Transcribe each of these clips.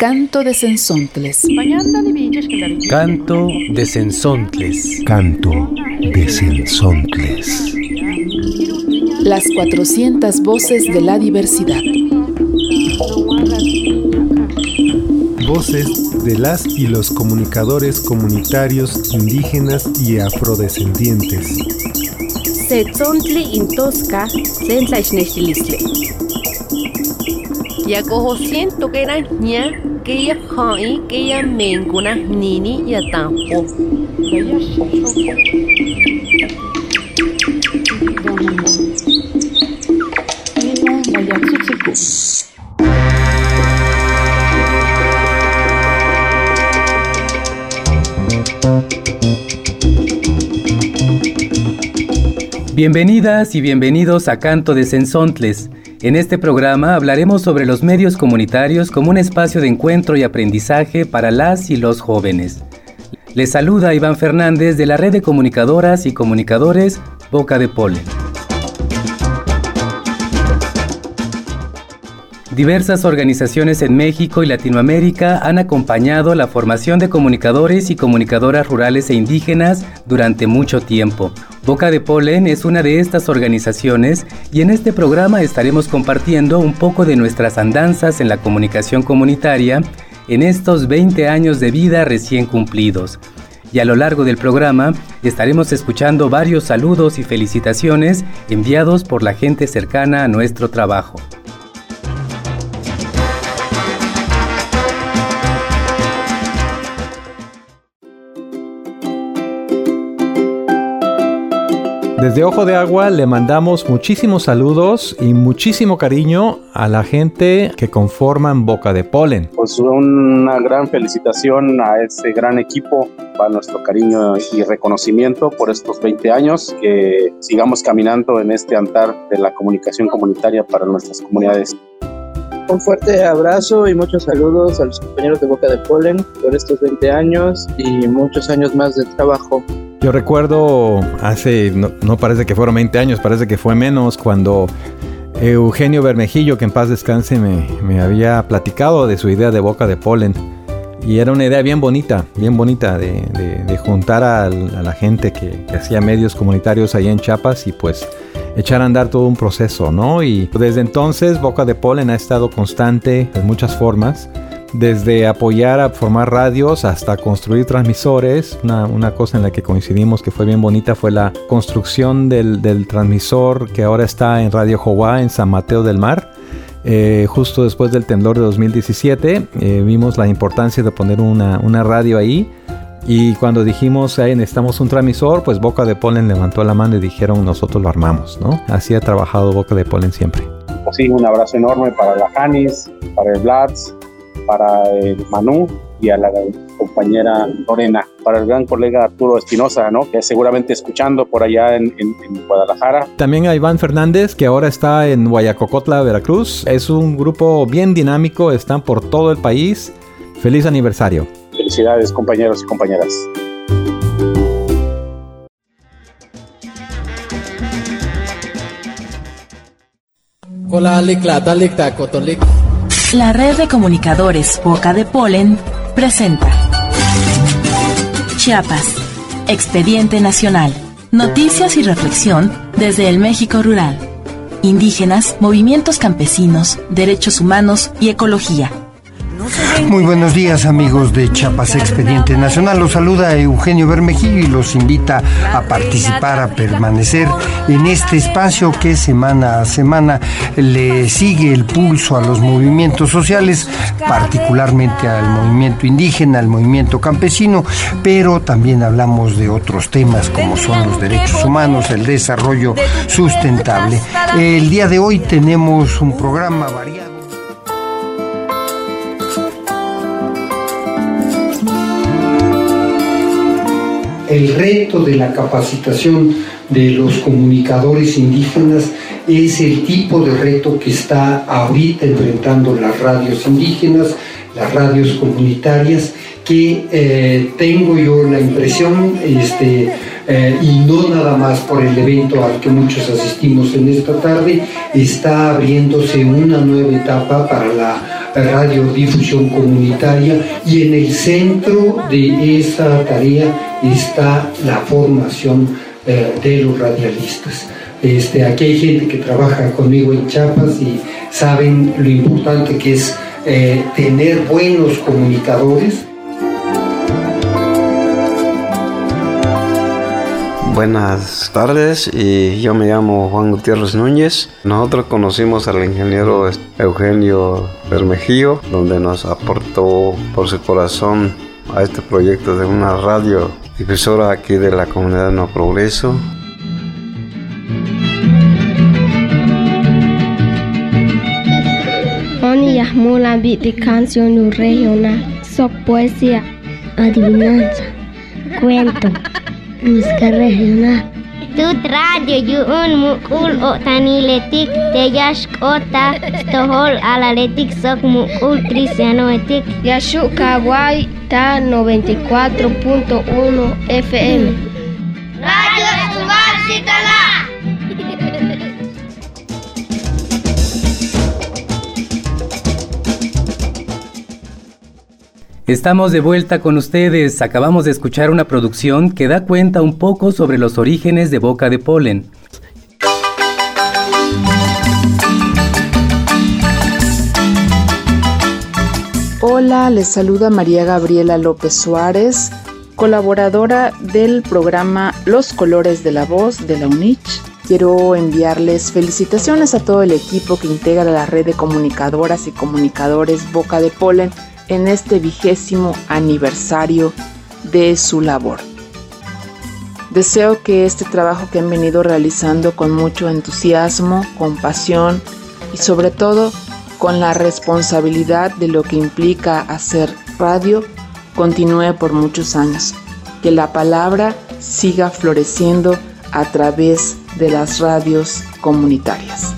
Canto de Sensontles. Canto de Sensontles. Canto de Sensontles. Las 400 voces de la diversidad. Voces de las y los comunicadores comunitarios indígenas y afrodescendientes. Setzontli intosca, sentlaichnechilistle. Yakoho siento que era ña, que ya hai, que ya mencuna nini ya tampo. Bienvenidas y bienvenidos a Canto de Sensontles. En este programa hablaremos sobre los medios comunitarios como un espacio de encuentro y aprendizaje para las y los jóvenes. Les saluda Iván Fernández de la red de comunicadoras y comunicadores Boca de Polen. Diversas organizaciones en México y Latinoamérica han acompañado la formación de comunicadores y comunicadoras rurales e indígenas durante mucho tiempo. Boca de Polen es una de estas organizaciones y en este programa estaremos compartiendo un poco de nuestras andanzas en la comunicación comunitaria en estos 20 años de vida recién cumplidos. Y a lo largo del programa estaremos escuchando varios saludos y felicitaciones enviados por la gente cercana a nuestro trabajo. Desde Ojo de Agua le mandamos muchísimos saludos y muchísimo cariño a la gente que conforman Boca de Polen. Pues una gran felicitación a ese gran equipo, para nuestro cariño y reconocimiento por estos 20 años, que sigamos caminando en este altar de la comunicación comunitaria para nuestras comunidades. Un fuerte abrazo y muchos saludos a los compañeros de Boca de Polen por estos 20 años y muchos años más de trabajo. Yo recuerdo hace, no, parece que fueron 20 años, parece que fue menos, cuando Eugenio Bermejillo, que en paz descanse, me, había platicado de su idea de boca de polen. Y era una idea bien bonita, bien bonita de, juntar a, la gente que, que, hacía medios comunitarios ahí en Chiapas y pues echar a andar todo un proceso, ¿no? Y desde entonces Boca de Polen ha estado constante en muchas formas desde apoyar a formar radios hasta construir transmisores. Una, cosa en la que coincidimos que fue bien bonita fue la construcción del, transmisor que ahora está en Radio Jowá en San Mateo del Mar. Eh, justo después del temblor de 2017 eh, vimos la importancia de poner una, radio ahí y cuando dijimos ahí necesitamos un transmisor pues Boca de Polen levantó la mano y dijeron nosotros lo armamos ¿no? así ha trabajado Boca de Polen siempre sí, un abrazo enorme para la Janis, para el Blats, para el Manu y a la compañera Lorena, para el gran colega Arturo Espinosa, ¿no? que seguramente escuchando por allá en, Guadalajara. También a Iván Fernández, que ahora está en Guayacocotla, Veracruz. Es un grupo bien dinámico, están por todo el país. Feliz aniversario. Felicidades compañeros y compañeras. Hola, la red de comunicadores Boca de Polen presenta Chiapas, Expediente Nacional, noticias y reflexión desde el México rural, indígenas, movimientos campesinos, derechos humanos y ecología. Muy buenos días amigos de Chiapas Expediente Nacional. Los saluda Eugenio Bermejillo y los invita a participar, a permanecer en este espacio que semana a semana le sigue el pulso a los movimientos sociales, particularmente al movimiento indígena, al movimiento campesino, pero también hablamos de otros temas como son los derechos humanos, el desarrollo sustentable. El día de hoy tenemos un programa variado. El reto de la capacitación de los comunicadores indígenas es el tipo de reto que está ahorita enfrentando las radios indígenas, las radios comunitarias, que eh, tengo yo la impresión, este, eh, y no nada más por el evento al que muchos asistimos en esta tarde, está abriéndose una nueva etapa para la radiodifusión comunitaria y en el centro de esa tarea está la formación eh, de los radialistas. Este, aquí hay gente que trabaja conmigo en Chiapas y saben lo importante que es eh, tener buenos comunicadores. Buenas tardes, y yo me llamo Juan Gutiérrez Núñez. Nosotros conocimos al ingeniero Eugenio Bermejillo, donde nos aportó por su corazón a este proyecto de una radio difusora aquí de la comunidad No Progreso. De canción regional, soc poesía, adivinanza, cuento, música regional. Tut radio yuun mukul o tani letik teyash kota stohol ala letik sok mukul cristiano etik. Yashuk Kawaii ta 94.1 FM. Radio Estuval Estamos de vuelta con ustedes. Acabamos de escuchar una producción que da cuenta un poco sobre los orígenes de Boca de Polen. Hola, les saluda María Gabriela López Suárez, colaboradora del programa Los Colores de la Voz de la UNICH. Quiero enviarles felicitaciones a todo el equipo que integra la red de comunicadoras y comunicadores Boca de Polen en este vigésimo aniversario de su labor. Deseo que este trabajo que han venido realizando con mucho entusiasmo, con pasión y sobre todo con la responsabilidad de lo que implica hacer radio continúe por muchos años. Que la palabra siga floreciendo a través de las radios comunitarias.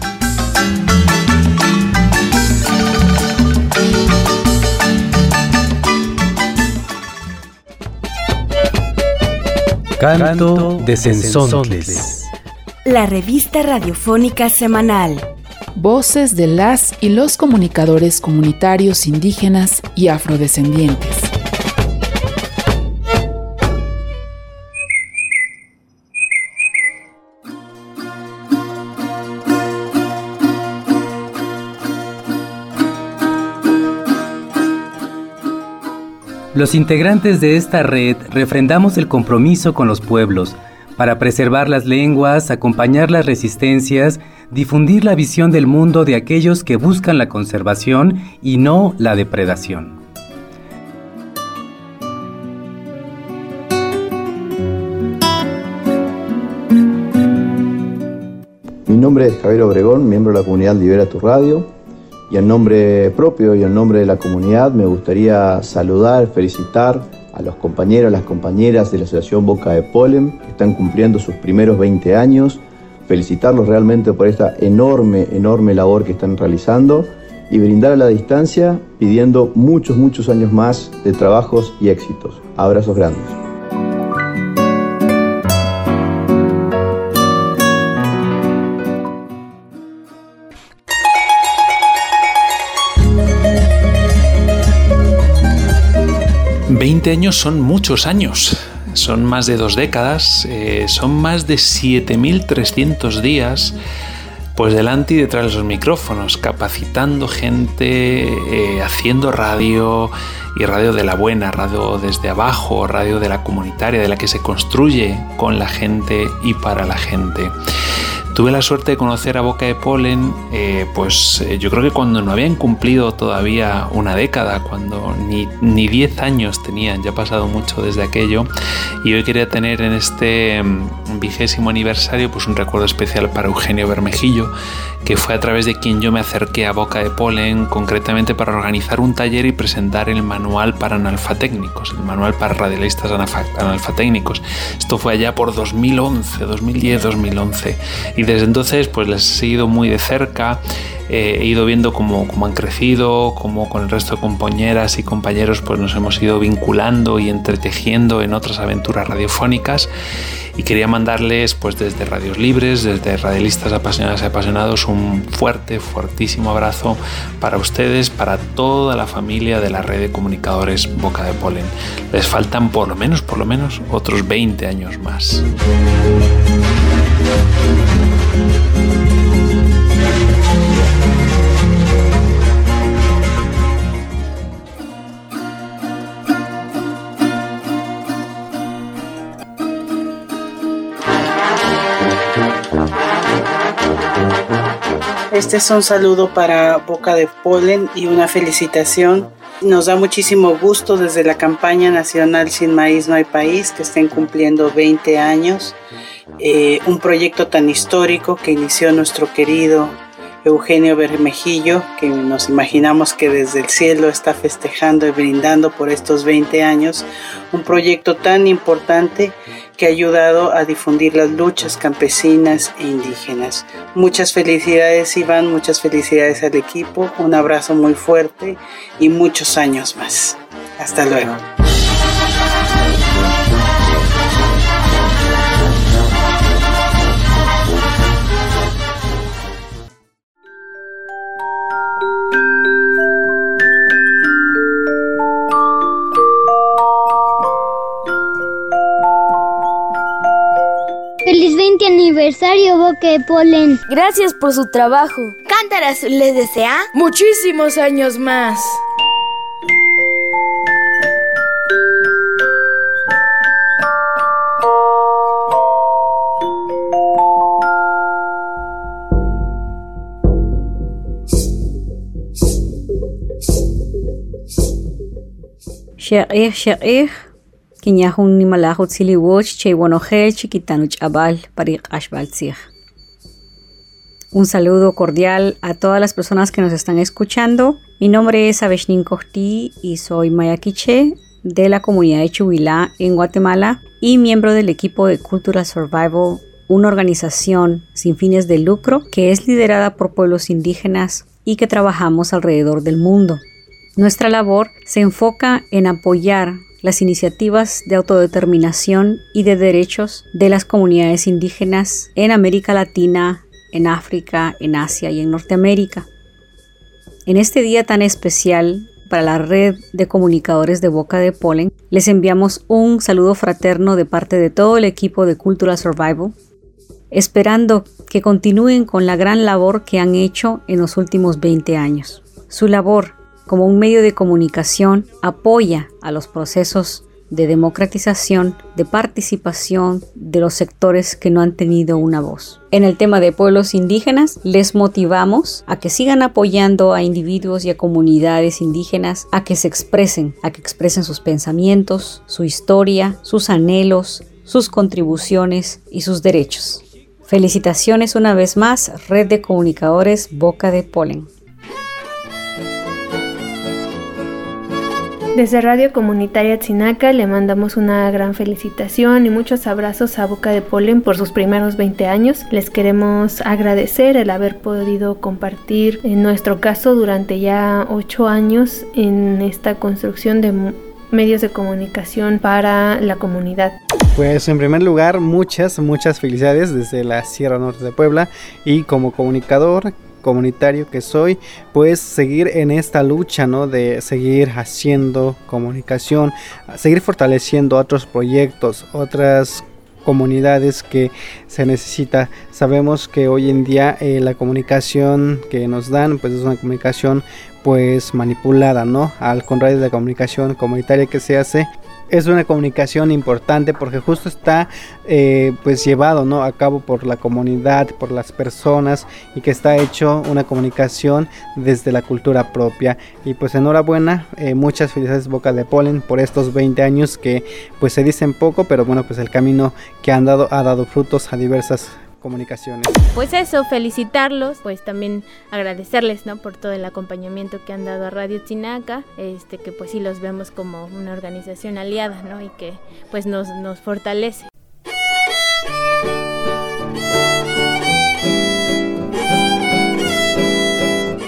Canto de Sensontles. La revista radiofónica semanal. Voces de las y los comunicadores comunitarios indígenas y afrodescendientes. Los integrantes de esta red refrendamos el compromiso con los pueblos para preservar las lenguas, acompañar las resistencias, difundir la visión del mundo de aquellos que buscan la conservación y no la depredación. Mi nombre es Javier Obregón, miembro de la comunidad Libera Tu Radio y en nombre propio y en nombre de la comunidad me gustaría saludar, felicitar a los compañeros, las compañeras de la Asociación Boca de Polen que están cumpliendo sus primeros 20 años, felicitarlos realmente por esta enorme, enorme labor que están realizando y brindar a la distancia pidiendo muchos, muchos años más de trabajos y éxitos. Abrazos grandes. 20 años son muchos años, son más de dos décadas, eh, son más de 7.300 días pues delante y detrás de los micrófonos, capacitando gente, eh, haciendo radio y radio de la buena, radio desde abajo, radio de la comunitaria, de la que se construye con la gente y para la gente. Tuve la suerte de conocer a Boca de Polen, eh, pues eh, yo creo que cuando no habían cumplido todavía una década, cuando ni, ni 10 años tenían, ya ha pasado mucho desde aquello, y hoy quería tener en este mm, vigésimo aniversario pues un recuerdo especial para Eugenio Bermejillo, que fue a través de quien yo me acerqué a Boca de Polen, concretamente para organizar un taller y presentar el manual para analfatécnicos, el manual para radialistas analfatécnicos. Esto fue allá por 2011, 2010-2011 Y desde entonces pues les he seguido muy de cerca, eh, he ido viendo cómo, cómo, han crecido, cómo con el resto de compañeras y compañeros pues nos hemos ido vinculando y entretejiendo en otras aventuras radiofónicas y quería mandarles pues desde Radios Libres, desde Radialistas Apasionadas y Apasionados un fuerte, fuertísimo abrazo para ustedes, para toda la familia de la red de comunicadores Boca de Polen. Les faltan por lo menos, por lo menos otros 20 años más. Este es un saludo para Boca de Polen y una felicitación. Nos da muchísimo gusto desde la campaña nacional Sin Maíz No hay País que estén cumpliendo 20 años. Eh, un proyecto tan histórico que inició nuestro querido Eugenio Bermejillo, que nos imaginamos que desde el cielo está festejando y brindando por estos 20 años, un proyecto tan importante que ha ayudado a difundir las luchas campesinas e indígenas. Muchas felicidades Iván, muchas felicidades al equipo, un abrazo muy fuerte y muchos años más. Hasta luego. que polen. Gracias por su trabajo. Cántaras les desea muchísimos años más. Sheikh, sheikh, kinyahun ni malahot siliwoch, cheiwonohel, chiquitanuch abal, parik ashbal un saludo cordial a todas las personas que nos están escuchando. Mi nombre es Aveshnin Kohti y soy mayaquiche de la comunidad de Chubilá en Guatemala y miembro del equipo de Cultural Survival, una organización sin fines de lucro que es liderada por pueblos indígenas y que trabajamos alrededor del mundo. Nuestra labor se enfoca en apoyar las iniciativas de autodeterminación y de derechos de las comunidades indígenas en América Latina, en África, en Asia y en Norteamérica. En este día tan especial para la red de comunicadores de Boca de Polen, les enviamos un saludo fraterno de parte de todo el equipo de Cultural Survival, esperando que continúen con la gran labor que han hecho en los últimos 20 años. Su labor como un medio de comunicación apoya a los procesos de democratización, de participación de los sectores que no han tenido una voz. En el tema de pueblos indígenas, les motivamos a que sigan apoyando a individuos y a comunidades indígenas a que se expresen, a que expresen sus pensamientos, su historia, sus anhelos, sus contribuciones y sus derechos. Felicitaciones una vez más, Red de Comunicadores Boca de Polen. Desde Radio Comunitaria Tzinaca le mandamos una gran felicitación y muchos abrazos a Boca de Polen por sus primeros 20 años. Les queremos agradecer el haber podido compartir, en nuestro caso, durante ya 8 años en esta construcción de medios de comunicación para la comunidad. Pues en primer lugar, muchas, muchas felicidades desde la Sierra Norte de Puebla y como comunicador comunitario que soy, pues seguir en esta lucha, ¿no? De seguir haciendo comunicación, seguir fortaleciendo otros proyectos, otras comunidades que se necesita. Sabemos que hoy en día eh, la comunicación que nos dan pues es una comunicación pues manipulada, ¿no? Al contrario de la comunicación comunitaria que se hace es una comunicación importante porque justo está eh, pues llevado ¿no? a cabo por la comunidad, por las personas y que está hecho una comunicación desde la cultura propia. Y pues enhorabuena, eh, muchas felicidades Boca de Polen por estos 20 años que pues se dicen poco, pero bueno pues el camino que han dado ha dado frutos a diversas comunicaciones. Pues eso, felicitarlos, pues también agradecerles, ¿no? Por todo el acompañamiento que han dado a Radio Chinaca, este que pues sí los vemos como una organización aliada, ¿no? Y que pues nos, nos fortalece.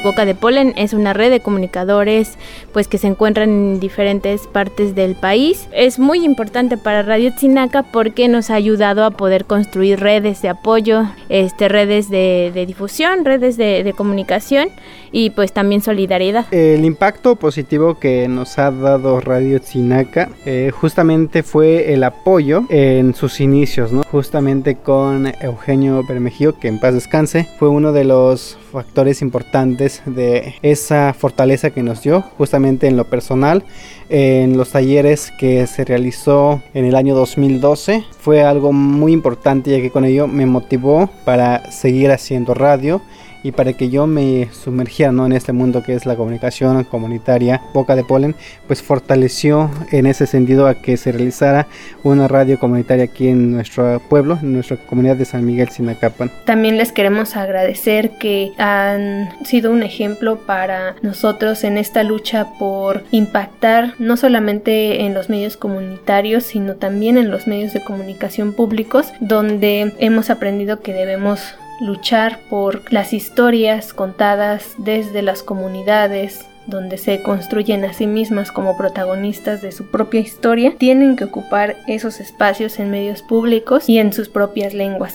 Boca de Polen es una red de comunicadores pues que se encuentran en diferentes partes del país. Es muy importante para Radio Tzinaca porque nos ha ayudado a poder construir redes de apoyo, este, redes de, difusión, redes de, comunicación y pues también solidaridad. El impacto positivo que nos ha dado Radio Tzinaca eh, justamente fue el apoyo en sus inicios, ¿no? Justamente con Eugenio Bermejío, que en paz descanse, fue uno de los factores importantes de esa fortaleza que nos dio justamente en lo personal en los talleres que se realizó en el año 2012 fue algo muy importante ya que con ello me motivó para seguir haciendo radio y para que yo me sumergiera ¿no? en este mundo que es la comunicación comunitaria Boca de Polen, pues fortaleció en ese sentido a que se realizara una radio comunitaria aquí en nuestro pueblo, en nuestra comunidad de San Miguel Sinacapan. También les queremos agradecer que han sido un ejemplo para nosotros en esta lucha por impactar no solamente en los medios comunitarios, sino también en los medios de comunicación públicos, donde hemos aprendido que debemos luchar por las historias contadas desde las comunidades donde se construyen a sí mismas como protagonistas de su propia historia, tienen que ocupar esos espacios en medios públicos y en sus propias lenguas.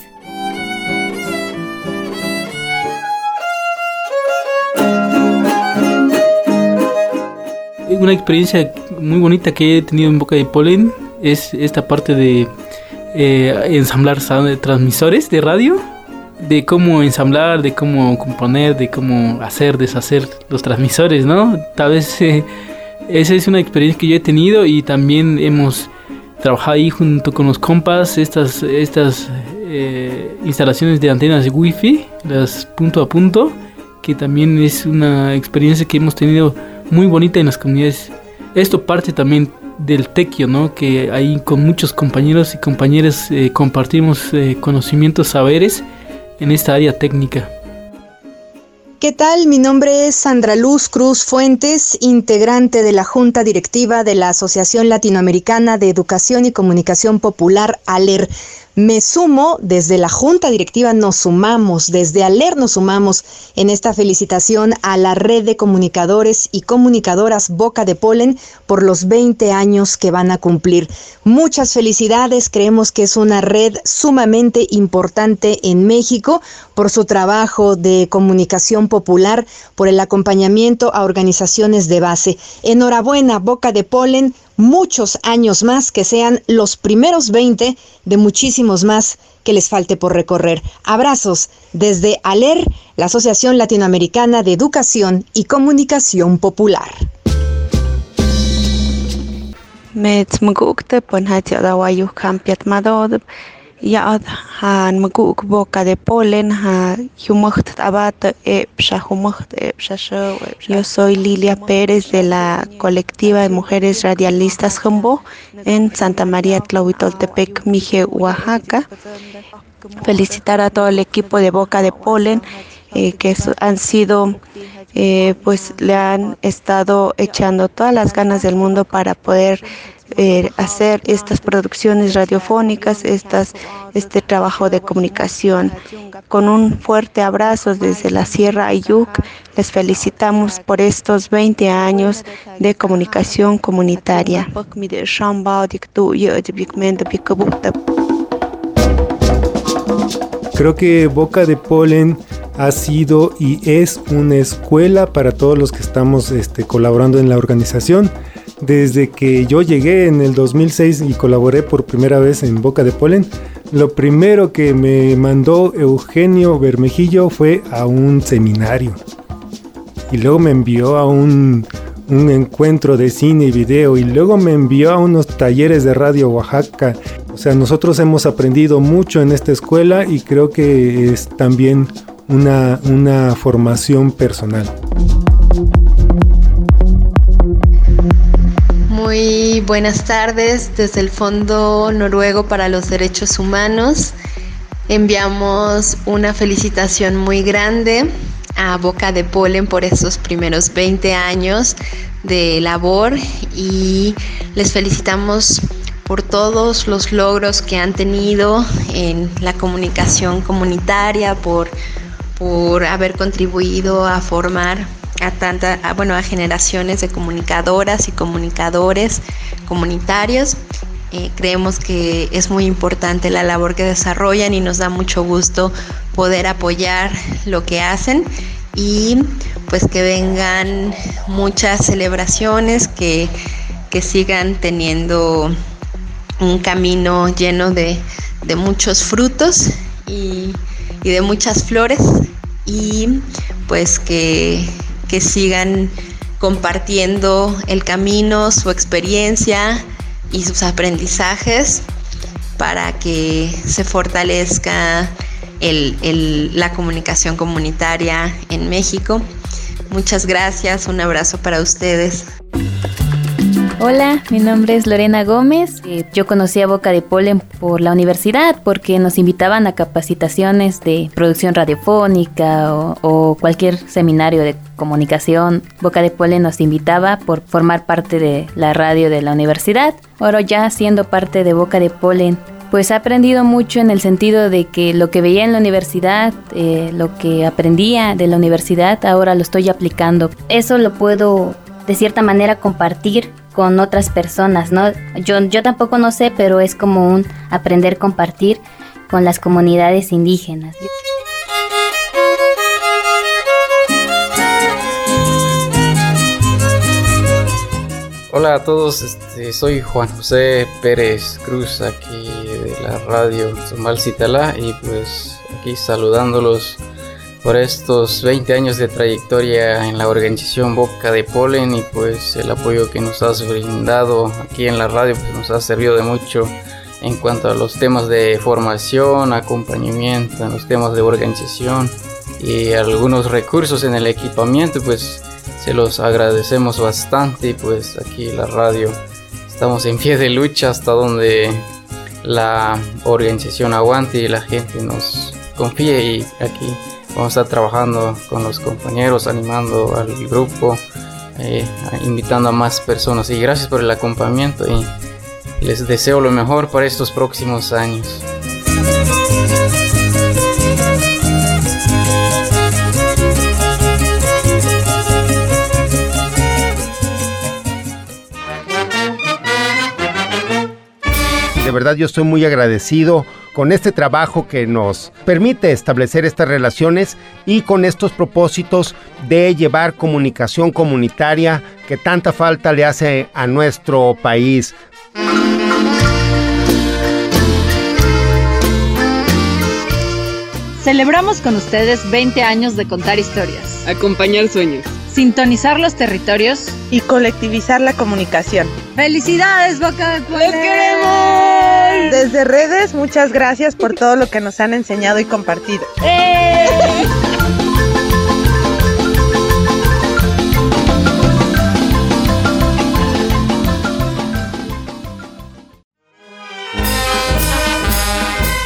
Una experiencia muy bonita que he tenido en Boca de Polen es esta parte de eh, ensamblar transmisores de radio de cómo ensamblar, de cómo componer, de cómo hacer, deshacer los transmisores, ¿no? Tal vez eh, esa es una experiencia que yo he tenido y también hemos trabajado ahí junto con los compas estas, estas eh, instalaciones de antenas de wifi, las punto a punto, que también es una experiencia que hemos tenido muy bonita en las comunidades. Esto parte también del tequio, ¿no? Que ahí con muchos compañeros y compañeras eh, compartimos conocimientos, saberes en esta área técnica. ¿Qué tal? Mi nombre es Sandra Luz Cruz Fuentes, integrante de la Junta Directiva de la Asociación Latinoamericana de Educación y Comunicación Popular, ALER. Me sumo, desde la Junta Directiva nos sumamos, desde ALER nos sumamos en esta felicitación a la red de comunicadores y comunicadoras Boca de Polen por los 20 años que van a cumplir. Muchas felicidades, creemos que es una red sumamente importante en México por su trabajo de comunicación popular, por el acompañamiento a organizaciones de base. Enhorabuena, Boca de Polen, muchos años más, que sean los primeros 20 de muchísimos más que les falte por recorrer. Abrazos desde ALER, la Asociación Latinoamericana de Educación y Comunicación Popular. Yaad boca de polen epsha epsha Yo soy Lilia Pérez de la colectiva de mujeres radialistas Jumbo en Santa María Tlahuitoltepec, Mije, Oaxaca. Felicitar a todo el equipo de Boca de Polen eh, que han sido eh, pues le han estado echando todas las ganas del mundo para poder hacer estas producciones radiofónicas, este trabajo de comunicación. Con un fuerte abrazo desde la Sierra Ayuk, les felicitamos por estos 20 años de comunicación comunitaria. Creo que Boca de Polen ha sido y es una escuela para todos los que estamos este, colaborando en la organización desde que yo llegué en el 2006 y colaboré por primera vez en Boca de Polen, lo primero que me mandó Eugenio Bermejillo fue a un seminario. Y luego me envió a un, un encuentro de cine y video y luego me envió a unos talleres de radio Oaxaca. O sea, nosotros hemos aprendido mucho en esta escuela y creo que es también una, una formación personal. Buenas tardes desde el Fondo Noruego para los Derechos Humanos. Enviamos una felicitación muy grande a Boca de Polen por estos primeros 20 años de labor y les felicitamos por todos los logros que han tenido en la comunicación comunitaria, por por haber contribuido a formar a tanta, bueno, a generaciones de comunicadoras y comunicadores comunitarios. Eh, creemos que es muy importante la labor que desarrollan y nos da mucho gusto poder apoyar lo que hacen y pues que vengan muchas celebraciones, que, que sigan teniendo un camino lleno de, de muchos frutos y, y, de muchas flores y pues que, que sigan compartiendo el camino, su experiencia y sus aprendizajes para que se fortalezca la comunicación comunitaria en México. Muchas gracias, un abrazo para ustedes. Hola, mi nombre es Lorena Gómez. Eh, yo conocí a Boca de Polen por la universidad porque nos invitaban a capacitaciones de producción radiofónica o, o, cualquier seminario de comunicación. Boca de Polen nos invitaba por formar parte de la radio de la universidad. Ahora ya siendo parte de Boca de Polen, pues he aprendido mucho en el sentido de que lo que veía en la universidad, eh, lo que aprendía de la universidad, ahora lo estoy aplicando. Eso lo puedo de cierta manera compartir con otras personas, ¿no? Yo, yo tampoco no sé, pero es como un aprender compartir con las comunidades indígenas. Hola a todos, este, soy Juan José Pérez Cruz aquí de la radio Zumbal Citalá y pues aquí saludándolos por estos 20 años de trayectoria en la organización Boca de Polen y pues el apoyo que nos has brindado aquí en la radio pues nos ha servido de mucho en cuanto a los temas de formación, acompañamiento, en los temas de organización y algunos recursos en el equipamiento pues se los agradecemos bastante y pues aquí la radio estamos en pie de lucha hasta donde la organización aguante y la gente nos confíe y aquí vamos a estar trabajando con los compañeros, animando al grupo, eh, invitando a más personas y gracias por el acompañamiento y les deseo lo mejor para estos próximos años. de verdad yo estoy muy agradecido con este trabajo que nos permite establecer estas relaciones y con estos propósitos de llevar comunicación comunitaria que tanta falta le hace a nuestro país. Celebramos con ustedes 20 años de contar historias, acompañar sueños, sintonizar los territorios y colectivizar la comunicación. ¡Felicidades, Boca de Puebla! ¡Los queremos! Desde redes, muchas gracias por todo lo que nos han enseñado y compartido. ¡Eh!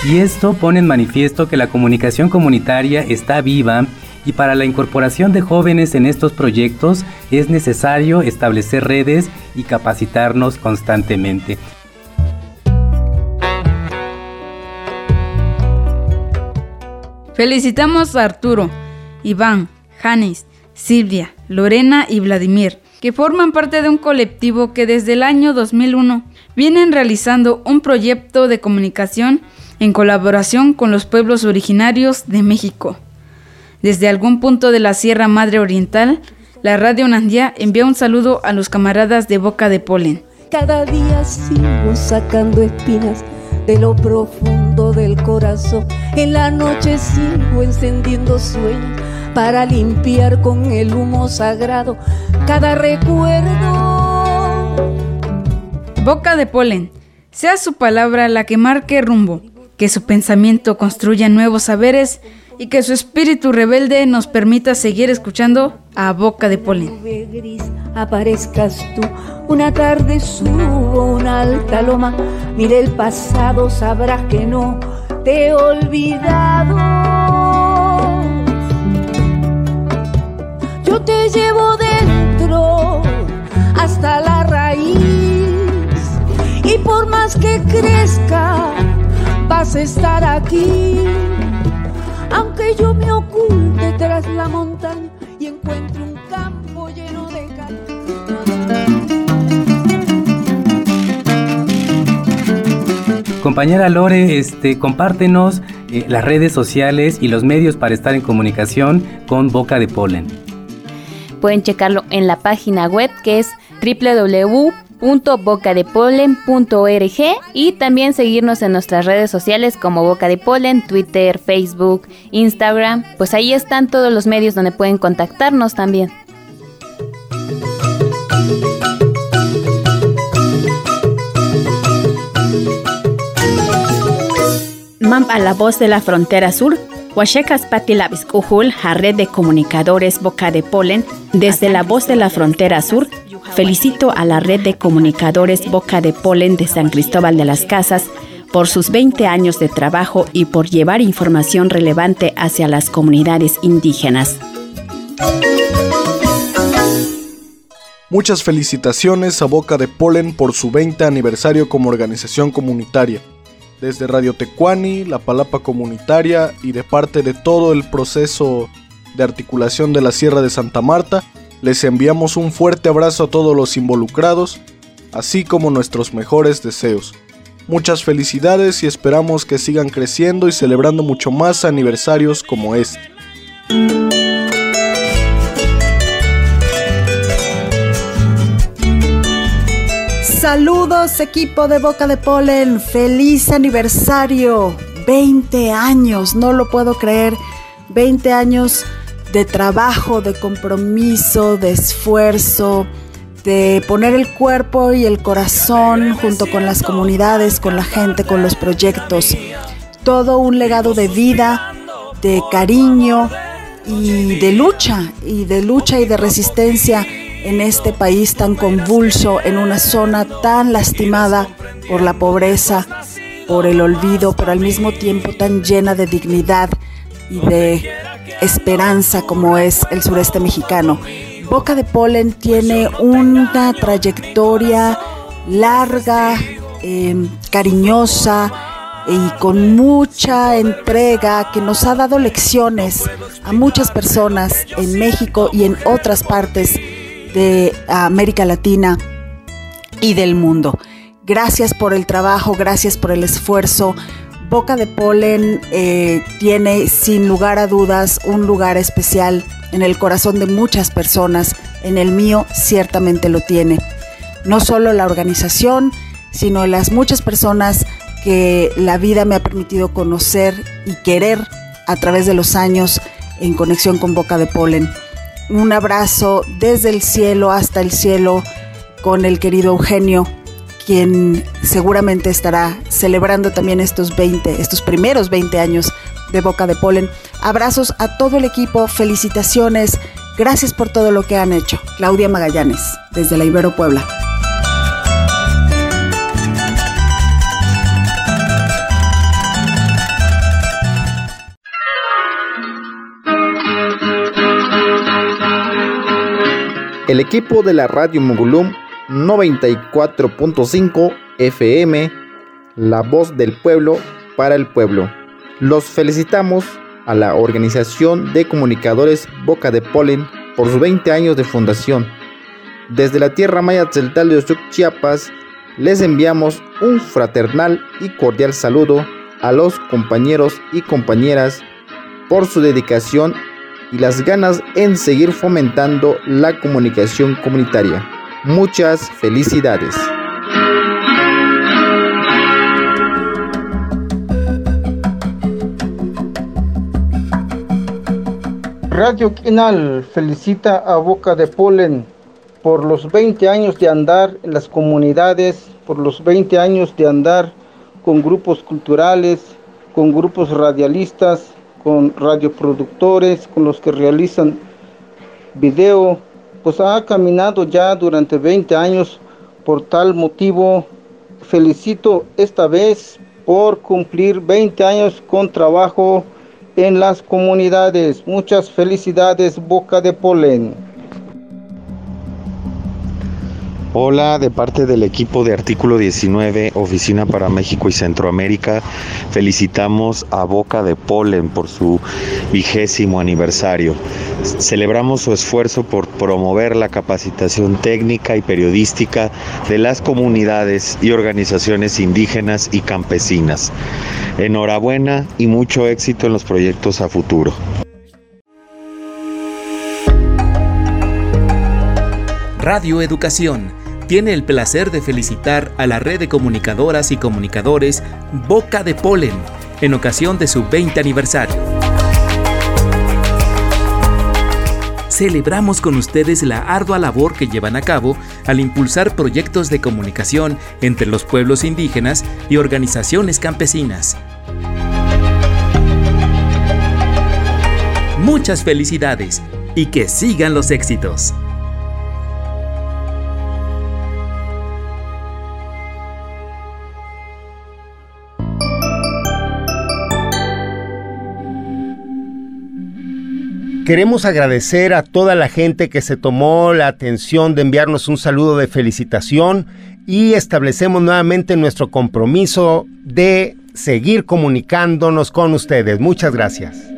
Y esto pone en manifiesto que la comunicación comunitaria está viva y para la incorporación de jóvenes en estos proyectos es necesario establecer redes y capacitarnos constantemente. Felicitamos a Arturo, Iván, Janis, Silvia, Lorena y Vladimir, que forman parte de un colectivo que desde el año 2001 vienen realizando un proyecto de comunicación en colaboración con los pueblos originarios de México. Desde algún punto de la Sierra Madre Oriental, la Radio Nandía envía un saludo a los camaradas de Boca de Polen. Cada día sigo sacando espinas de lo profundo del corazón. En la noche sigo encendiendo sueños para limpiar con el humo sagrado cada recuerdo. Boca de Polen, sea su palabra la que marque rumbo, que su pensamiento construya nuevos saberes y que su espíritu rebelde nos permita seguir escuchando a Boca de Polen. aparezcas tú, una tarde subo una alta loma, mire el pasado, sabrás que no te he olvidado. Yo te llevo dentro hasta la raíz y por más que crezca, vas a estar aquí aunque que yo me oculte tras la montaña y encuentre un campo lleno de Compañera Lore, este, compártenos eh, las redes sociales y los medios para estar en comunicación con Boca de Polen. Pueden checarlo en la página web que es www.bocadepolen.org y también seguirnos en nuestras redes sociales como Boca de Polen, Twitter, Facebook, Instagram. Pues ahí están todos los medios donde pueden contactarnos también. a la voz de la frontera sur, Huachecas Patilabis Ujul, a red de comunicadores Boca de Polen, desde la voz de la frontera sur, felicito a la red de comunicadores Boca de Polen de San Cristóbal de las Casas por sus 20 años de trabajo y por llevar información relevante hacia las comunidades indígenas. Muchas felicitaciones a Boca de Polen por su 20 aniversario como organización comunitaria desde Radio Tecuani, la Palapa Comunitaria y de parte de todo el proceso de articulación de la Sierra de Santa Marta, les enviamos un fuerte abrazo a todos los involucrados, así como nuestros mejores deseos. Muchas felicidades y esperamos que sigan creciendo y celebrando mucho más aniversarios como este. Saludos equipo de Boca de Polen, feliz aniversario, 20 años, no lo puedo creer, 20 años de trabajo, de compromiso, de esfuerzo, de poner el cuerpo y el corazón junto con las comunidades, con la gente, con los proyectos. Todo un legado de vida, de cariño y de lucha, y de lucha y de resistencia en este país tan convulso, en una zona tan lastimada por la pobreza, por el olvido, pero al mismo tiempo tan llena de dignidad y de esperanza como es el sureste mexicano. Boca de Polen tiene una trayectoria larga, em, cariñosa y con mucha entrega que nos ha dado lecciones a muchas personas en México y en otras partes de América Latina y del mundo. Gracias por el trabajo, gracias por el esfuerzo. Boca de Polen eh, tiene sin lugar a dudas un lugar especial en el corazón de muchas personas, en el mío ciertamente lo tiene. No solo la organización, sino las muchas personas que la vida me ha permitido conocer y querer a través de los años en conexión con Boca de Polen un abrazo desde el cielo hasta el cielo con el querido Eugenio, quien seguramente estará celebrando también estos 20, estos primeros 20 años de Boca de Polen. Abrazos a todo el equipo, felicitaciones, gracias por todo lo que han hecho. Claudia Magallanes, desde la Ibero Puebla. El equipo de la radio Mugulum 94.5 FM, la voz del pueblo para el pueblo. Los felicitamos a la Organización de Comunicadores Boca de Polen por sus 20 años de fundación. Desde la tierra maya celtal de Osuc, Chiapas, les enviamos un fraternal y cordial saludo a los compañeros y compañeras por su dedicación y las ganas en seguir fomentando la comunicación comunitaria. Muchas felicidades. Radio Quinal felicita a Boca de Polen por los 20 años de andar en las comunidades, por los 20 años de andar con grupos culturales, con grupos radialistas, con radioproductores, con los que realizan video, pues ha caminado ya durante 20 años. Por tal motivo, felicito esta vez por cumplir 20 años con trabajo en las comunidades. Muchas felicidades, Boca de Polen. Hola, de parte del equipo de Artículo 19, Oficina para México y Centroamérica, felicitamos a Boca de Polen por su vigésimo aniversario. Celebramos su esfuerzo por promover la capacitación técnica y periodística de las comunidades y organizaciones indígenas y campesinas. Enhorabuena y mucho éxito en los proyectos a futuro. Radio Educación tiene el placer de felicitar a la red de comunicadoras y comunicadores Boca de Polen en ocasión de su 20 aniversario. Celebramos con ustedes la ardua labor que llevan a cabo al impulsar proyectos de comunicación entre los pueblos indígenas y organizaciones campesinas. Muchas felicidades y que sigan los éxitos. Queremos agradecer a toda la gente que se tomó la atención de enviarnos un saludo de felicitación y establecemos nuevamente nuestro compromiso de seguir comunicándonos con ustedes. Muchas gracias.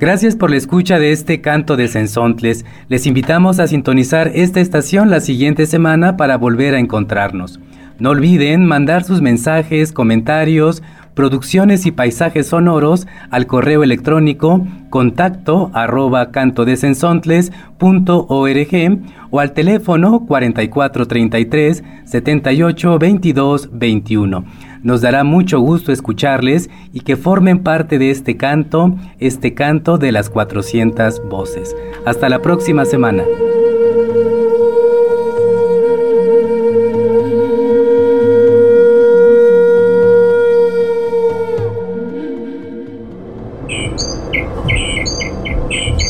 Gracias por la escucha de este canto de Sensontles. Les invitamos a sintonizar esta estación la siguiente semana para volver a encontrarnos. No olviden mandar sus mensajes, comentarios, producciones y paisajes sonoros al correo electrónico contacto arroba cantodesensontles.org o al teléfono 4433 78 22 21. Nos dará mucho gusto escucharles y que formen parte de este canto, este canto de las 400 voces. Hasta la próxima semana.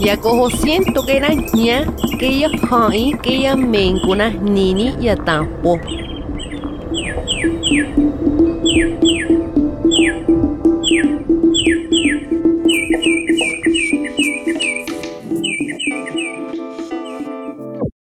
Yakoho siento que era ña, que ella hai, que ella mencuna nini y atampo.